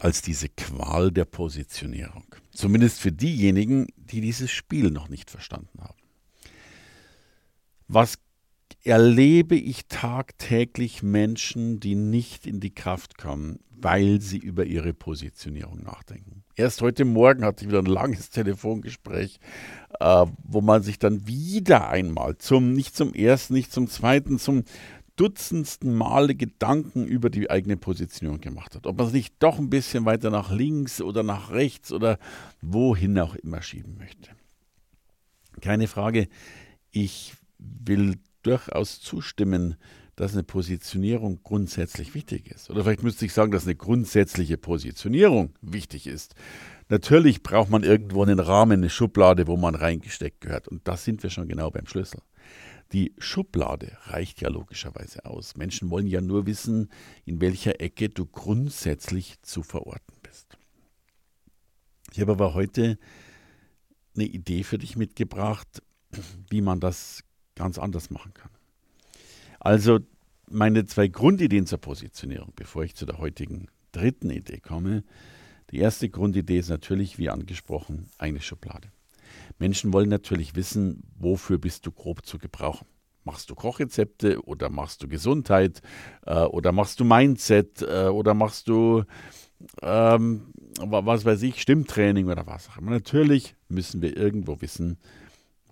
als diese Qual der Positionierung. Zumindest für diejenigen, die dieses Spiel noch nicht verstanden haben. Was erlebe ich tagtäglich Menschen, die nicht in die Kraft kommen, weil sie über ihre Positionierung nachdenken. Erst heute Morgen hatte ich wieder ein langes Telefongespräch, äh, wo man sich dann wieder einmal zum, nicht zum ersten, nicht zum zweiten, zum dutzendsten Male Gedanken über die eigene Positionierung gemacht hat. Ob man es nicht doch ein bisschen weiter nach links oder nach rechts oder wohin auch immer schieben möchte. Keine Frage, ich will durchaus zustimmen, dass eine Positionierung grundsätzlich wichtig ist. Oder vielleicht müsste ich sagen, dass eine grundsätzliche Positionierung wichtig ist. Natürlich braucht man irgendwo einen Rahmen, eine Schublade, wo man reingesteckt gehört. Und da sind wir schon genau beim Schlüssel. Die Schublade reicht ja logischerweise aus. Menschen wollen ja nur wissen, in welcher Ecke du grundsätzlich zu verorten bist. Ich habe aber heute eine Idee für dich mitgebracht, wie man das ganz anders machen kann. Also meine zwei Grundideen zur Positionierung, bevor ich zu der heutigen dritten Idee komme. Die erste Grundidee ist natürlich, wie angesprochen, eine Schublade. Menschen wollen natürlich wissen, wofür bist du grob zu gebrauchen. Machst du Kochrezepte oder machst du Gesundheit äh, oder machst du Mindset äh, oder machst du, ähm, was weiß ich, Stimmtraining oder was auch immer. Natürlich müssen wir irgendwo wissen,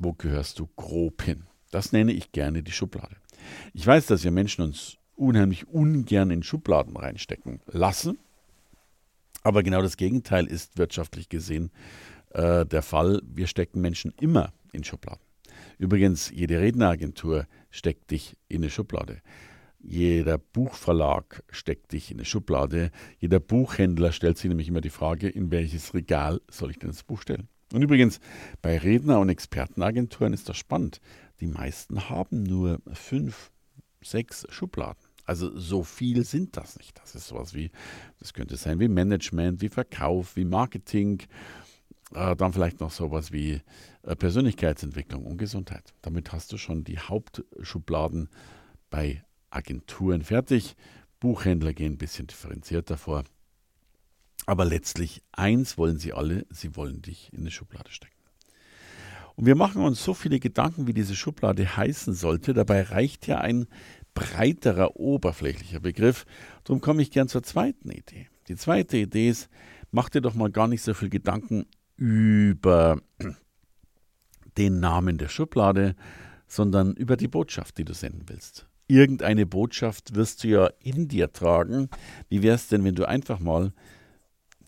wo gehörst du grob hin. Das nenne ich gerne die Schublade. Ich weiß, dass wir Menschen uns unheimlich ungern in Schubladen reinstecken lassen, aber genau das Gegenteil ist wirtschaftlich gesehen äh, der Fall. Wir stecken Menschen immer in Schubladen. Übrigens, jede Redneragentur steckt dich in eine Schublade. Jeder Buchverlag steckt dich in eine Schublade. Jeder Buchhändler stellt sich nämlich immer die Frage, in welches Regal soll ich denn das Buch stellen? Und übrigens, bei Redner- und Expertenagenturen ist das spannend. Die meisten haben nur fünf, sechs Schubladen. Also so viel sind das nicht. Das ist sowas wie, das könnte sein wie Management, wie Verkauf, wie Marketing, äh, dann vielleicht noch sowas wie äh, Persönlichkeitsentwicklung und Gesundheit. Damit hast du schon die Hauptschubladen bei Agenturen fertig. Buchhändler gehen ein bisschen differenzierter vor. Aber letztlich eins wollen sie alle, sie wollen dich in eine Schublade stecken. Und wir machen uns so viele Gedanken, wie diese Schublade heißen sollte. Dabei reicht ja ein breiterer, oberflächlicher Begriff. Darum komme ich gern zur zweiten Idee. Die zweite Idee ist, mach dir doch mal gar nicht so viel Gedanken über den Namen der Schublade, sondern über die Botschaft, die du senden willst. Irgendeine Botschaft wirst du ja in dir tragen. Wie wäre es denn, wenn du einfach mal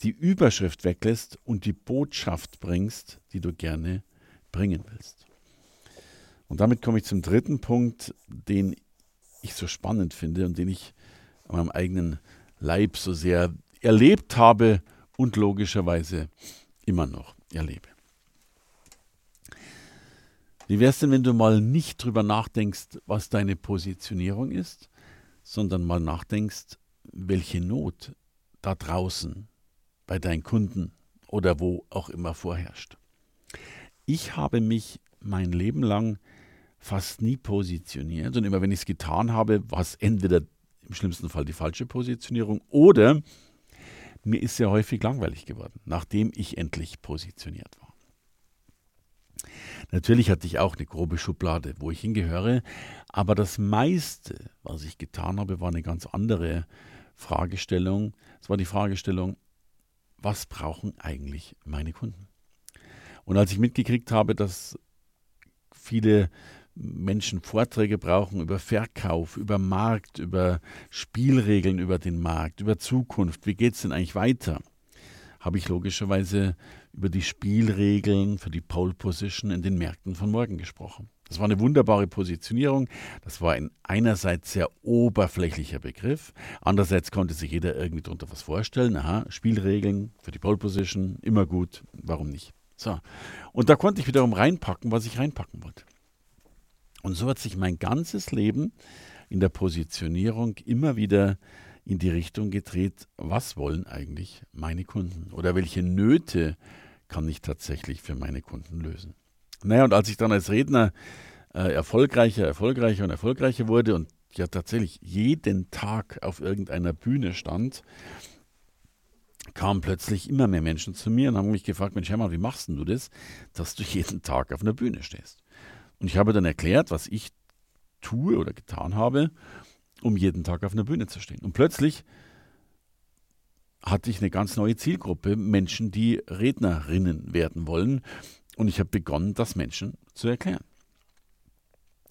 die Überschrift weglässt und die Botschaft bringst, die du gerne bringen willst? Und damit komme ich zum dritten Punkt, den ich so spannend finde und den ich an meinem eigenen Leib so sehr erlebt habe und logischerweise immer noch erlebe. Wie wäre es denn, wenn du mal nicht drüber nachdenkst, was deine Positionierung ist, sondern mal nachdenkst, welche Not da draußen bei deinen Kunden oder wo auch immer vorherrscht. Ich habe mich mein Leben lang fast nie positioniert und immer wenn ich es getan habe, war es entweder im schlimmsten Fall die falsche Positionierung oder mir ist sehr häufig langweilig geworden, nachdem ich endlich positioniert war. Natürlich hatte ich auch eine grobe Schublade, wo ich hingehöre, aber das meiste, was ich getan habe, war eine ganz andere Fragestellung. Es war die Fragestellung, was brauchen eigentlich meine Kunden? Und als ich mitgekriegt habe, dass viele Menschen Vorträge brauchen über Verkauf, über Markt, über Spielregeln über den Markt, über Zukunft, wie geht es denn eigentlich weiter, habe ich logischerweise über die Spielregeln für die Pole Position in den Märkten von morgen gesprochen. Das war eine wunderbare Positionierung. Das war ein einerseits sehr oberflächlicher Begriff. Andererseits konnte sich jeder irgendwie darunter was vorstellen. Aha, Spielregeln für die Pole Position, immer gut, warum nicht? So. Und da konnte ich wiederum reinpacken, was ich reinpacken wollte. Und so hat sich mein ganzes Leben in der Positionierung immer wieder in die Richtung gedreht, was wollen eigentlich meine Kunden oder welche Nöte kann ich tatsächlich für meine Kunden lösen. Naja, und als ich dann als Redner äh, erfolgreicher, erfolgreicher und erfolgreicher wurde und ja tatsächlich jeden Tag auf irgendeiner Bühne stand, kamen plötzlich immer mehr Menschen zu mir und haben mich gefragt, Mensch Hermann, wie machst du das, dass du jeden Tag auf einer Bühne stehst? Und ich habe dann erklärt, was ich tue oder getan habe, um jeden Tag auf einer Bühne zu stehen. Und plötzlich hatte ich eine ganz neue Zielgruppe, Menschen, die Rednerinnen werden wollen. Und ich habe begonnen, das Menschen zu erklären.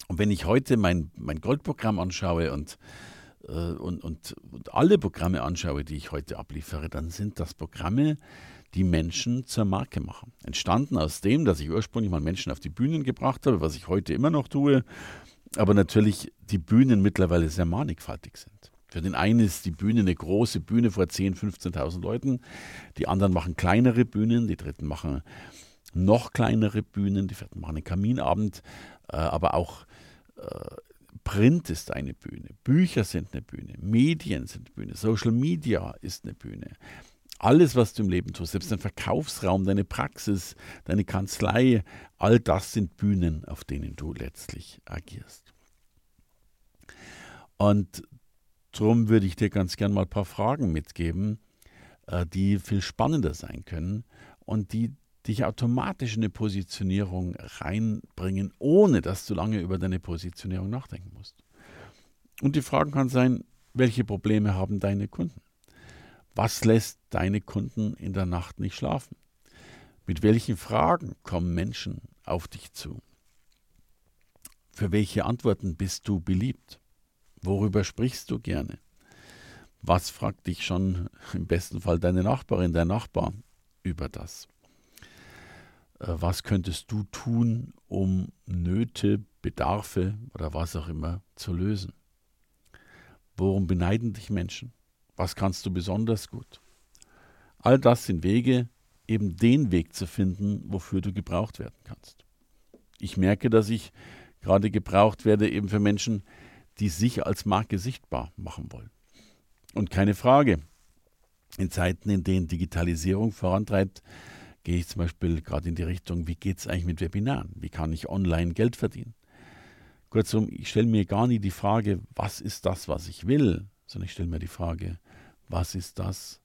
Und wenn ich heute mein, mein Goldprogramm anschaue und, äh, und, und, und alle Programme anschaue, die ich heute abliefere, dann sind das Programme, die Menschen zur Marke machen. Entstanden aus dem, dass ich ursprünglich mal Menschen auf die Bühnen gebracht habe, was ich heute immer noch tue, aber natürlich die Bühnen mittlerweile sehr mannigfaltig sind. Für den einen ist die Bühne eine große Bühne vor 10.000, 15.000 Leuten, die anderen machen kleinere Bühnen, die dritten machen noch kleinere Bühnen, die vierten machen einen Kaminabend, äh, aber auch äh, Print ist eine Bühne, Bücher sind eine Bühne, Medien sind eine Bühne, Social Media ist eine Bühne. Alles, was du im Leben tust, selbst dein Verkaufsraum, deine Praxis, deine Kanzlei, all das sind Bühnen, auf denen du letztlich agierst. Und darum würde ich dir ganz gern mal ein paar Fragen mitgeben, äh, die viel spannender sein können und die dich automatisch in eine Positionierung reinbringen, ohne dass du lange über deine Positionierung nachdenken musst. Und die Fragen kann sein, welche Probleme haben deine Kunden? Was lässt deine Kunden in der Nacht nicht schlafen? Mit welchen Fragen kommen Menschen auf dich zu? Für welche Antworten bist du beliebt? Worüber sprichst du gerne? Was fragt dich schon im besten Fall deine Nachbarin, dein Nachbar über das? Äh, was könntest du tun, um Nöte, Bedarfe oder was auch immer zu lösen? Worum beneiden dich Menschen? Was kannst du besonders gut? All das sind Wege, eben den Weg zu finden, wofür du gebraucht werden kannst. Ich merke, dass ich gerade gebraucht werde, eben für Menschen, die sich als Marke sichtbar machen wollen. Und keine Frage, in Zeiten, in denen Digitalisierung vorantreibt, gehe ich zum Beispiel gerade in die Richtung, wie geht es eigentlich mit Webinaren? Wie kann ich online Geld verdienen? Kurzum, ich stelle mir gar nie die Frage, was ist das, was ich will, sondern ich stelle mir die Frage, was ist das,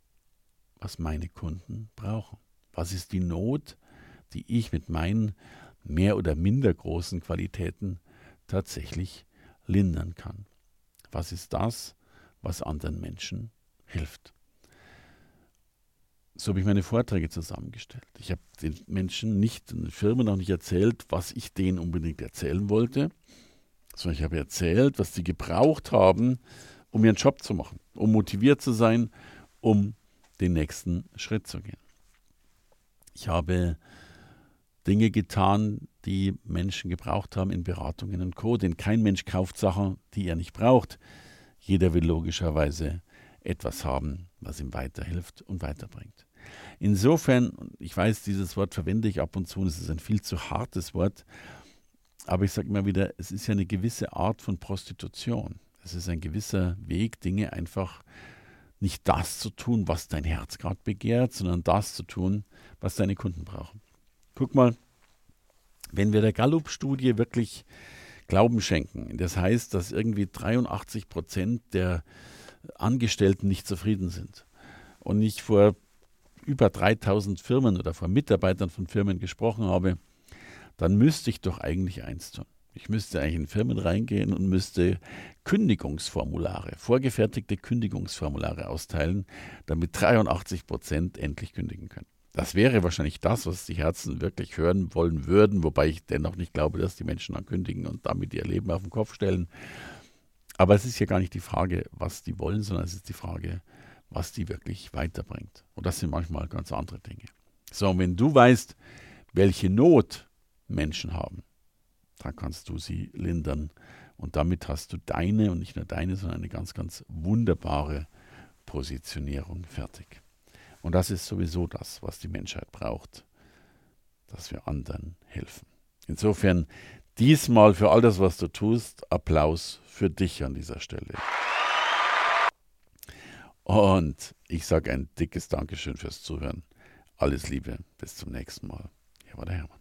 was meine Kunden brauchen? Was ist die Not, die ich mit meinen mehr oder minder großen Qualitäten tatsächlich lindern kann? Was ist das, was anderen Menschen hilft? So habe ich meine Vorträge zusammengestellt. Ich habe den Menschen nicht, den Firmen noch nicht erzählt, was ich denen unbedingt erzählen wollte, sondern ich habe erzählt, was sie gebraucht haben, um ihren Job zu machen, um motiviert zu sein, um den nächsten Schritt zu gehen. Ich habe Dinge getan, die Menschen gebraucht haben in Beratungen und Co. Denn kein Mensch kauft Sachen, die er nicht braucht. Jeder will logischerweise etwas haben, was ihm weiterhilft und weiterbringt. Insofern, ich weiß, dieses Wort verwende ich ab und zu und es ist ein viel zu hartes Wort, aber ich sage immer wieder, es ist ja eine gewisse Art von Prostitution. Es ist ein gewisser Weg, Dinge einfach nicht das zu tun, was dein Herz gerade begehrt, sondern das zu tun, was deine Kunden brauchen. Guck mal, wenn wir der Gallup-Studie wirklich Glauben schenken, das heißt, dass irgendwie 83 Prozent der Angestellten nicht zufrieden sind. Und ich vor über 3000 Firmen oder vor Mitarbeitern von Firmen gesprochen habe, dann müsste ich doch eigentlich eins tun. Ich müsste eigentlich in Firmen reingehen und müsste Kündigungsformulare, vorgefertigte Kündigungsformulare austeilen, damit 83 Prozent endlich kündigen können. Das wäre wahrscheinlich das, was die Herzen wirklich hören wollen würden, wobei ich dennoch nicht glaube, dass die Menschen dann kündigen und damit ihr Leben auf den Kopf stellen. Aber es ist ja gar nicht die Frage, was die wollen, sondern es ist die Frage, was die wirklich weiterbringt. Und das sind manchmal ganz andere Dinge. So, und wenn du weißt, welche Not Menschen haben, dann kannst du sie lindern. Und damit hast du deine und nicht nur deine, sondern eine ganz, ganz wunderbare Positionierung fertig. Und das ist sowieso das, was die Menschheit braucht. dass wir anderen helfen. Insofern diesmal für all das, was du tust, Applaus für dich an dieser Stelle. Und ich sage ein dickes Dankeschön fürs Zuhören. Alles Liebe, bis zum nächsten Mal. Hier war der Hermann.